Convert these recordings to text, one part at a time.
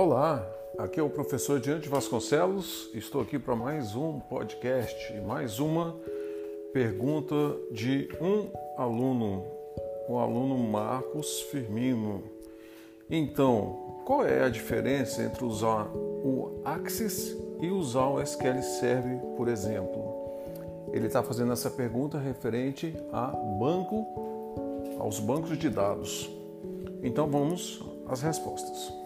Olá, aqui é o professor Diante Vasconcelos. Estou aqui para mais um podcast, mais uma pergunta de um aluno, o aluno Marcos Firmino. Então, qual é a diferença entre usar o Axis e usar o SQL Server, por exemplo? Ele está fazendo essa pergunta referente a banco, aos bancos de dados. Então vamos às respostas.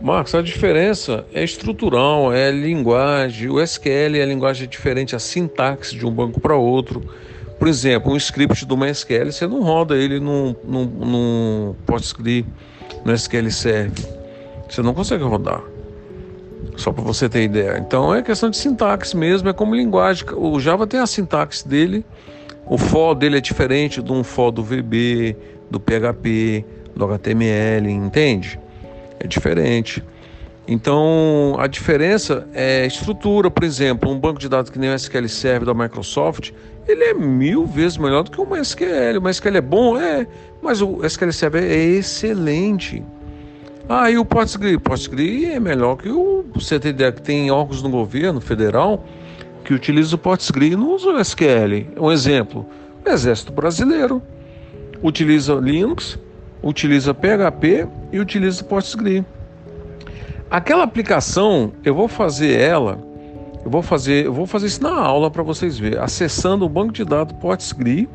Marcos, a diferença é estrutural, é linguagem. O SQL é a linguagem diferente, a sintaxe de um banco para outro. Por exemplo, um script do MySQL, você não roda ele num, num, num PostgreSQL, no SQL Server. Você não consegue rodar. Só para você ter ideia. Então é questão de sintaxe mesmo, é como linguagem. O Java tem a sintaxe dele, o for dele é diferente de um for do VB, do PHP, do HTML, entende? É diferente. Então, a diferença é estrutura, por exemplo, um banco de dados que nem o SQL Server da Microsoft, ele é mil vezes melhor do que o MySQL. O MySQL é bom, é, mas o SQL Server é excelente. Ah, e o PostgreSQL? PostgreSQL é melhor que o ideia que tem órgãos no governo federal que utilizam o PostgreSQL e não usam o SQL. Um exemplo, o Exército Brasileiro utiliza Linux, utiliza PHP e utiliza PostgreSQL. Aquela aplicação, eu vou fazer ela, eu vou fazer, eu vou fazer isso na aula para vocês verem. Acessando o banco de dados PostgreSQL,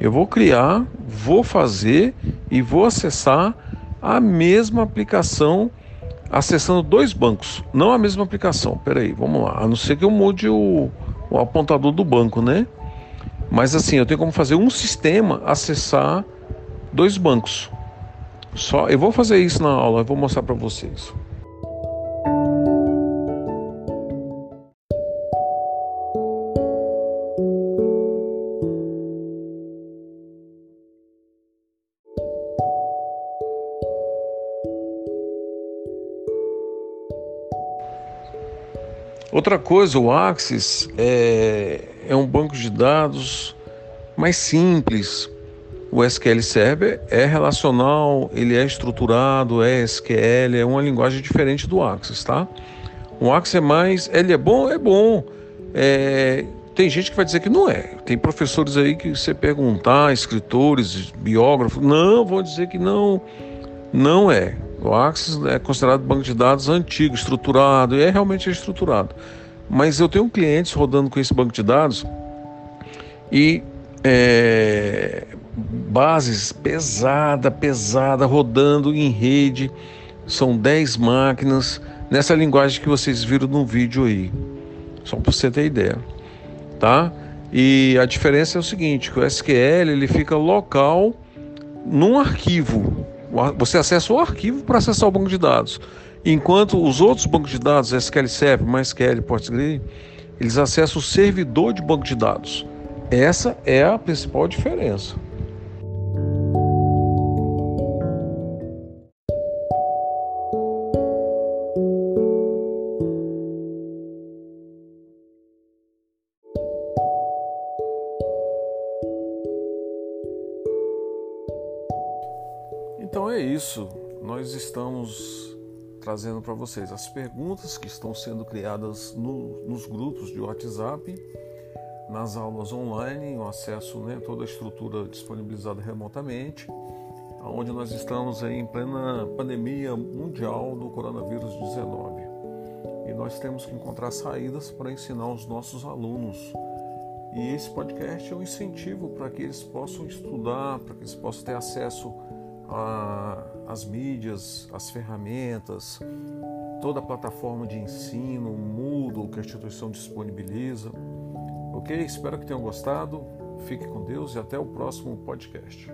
eu vou criar, vou fazer e vou acessar a mesma aplicação acessando dois bancos, não a mesma aplicação. Peraí, vamos lá. A não ser que eu mude o, o apontador do banco, né? Mas assim, eu tenho como fazer um sistema acessar dois bancos. Só, eu vou fazer isso na aula, eu vou mostrar para vocês. Outra coisa, o Axis é, é um banco de dados mais simples, o SQL Server é relacional, ele é estruturado, é SQL, é uma linguagem diferente do Axis, tá? O Axis é mais, ele é bom, é bom. É, tem gente que vai dizer que não é. Tem professores aí que você perguntar, escritores, biógrafos, não, vão dizer que não, não é. O Axis é considerado banco de dados antigo, estruturado, e é realmente estruturado. Mas eu tenho clientes rodando com esse banco de dados e é, bases pesada, pesada, rodando em rede. São 10 máquinas nessa linguagem que vocês viram no vídeo aí. Só para você ter ideia, tá? E a diferença é o seguinte, que o SQL ele fica local num arquivo. Você acessa o arquivo para acessar o banco de dados. Enquanto os outros bancos de dados, SQL Server, MySQL, PostgreSQL, eles acessam o servidor de banco de dados. Essa é a principal diferença. Então é isso. Nós estamos trazendo para vocês as perguntas que estão sendo criadas no, nos grupos de WhatsApp, nas aulas online, o acesso, né, toda a estrutura disponibilizada remotamente, onde nós estamos em plena pandemia mundial do coronavírus 19. E nós temos que encontrar saídas para ensinar os nossos alunos. E esse podcast é um incentivo para que eles possam estudar, para que eles possam ter acesso as mídias, as ferramentas, toda a plataforma de ensino, o Moodle que a instituição disponibiliza. Ok? Espero que tenham gostado. Fique com Deus e até o próximo podcast.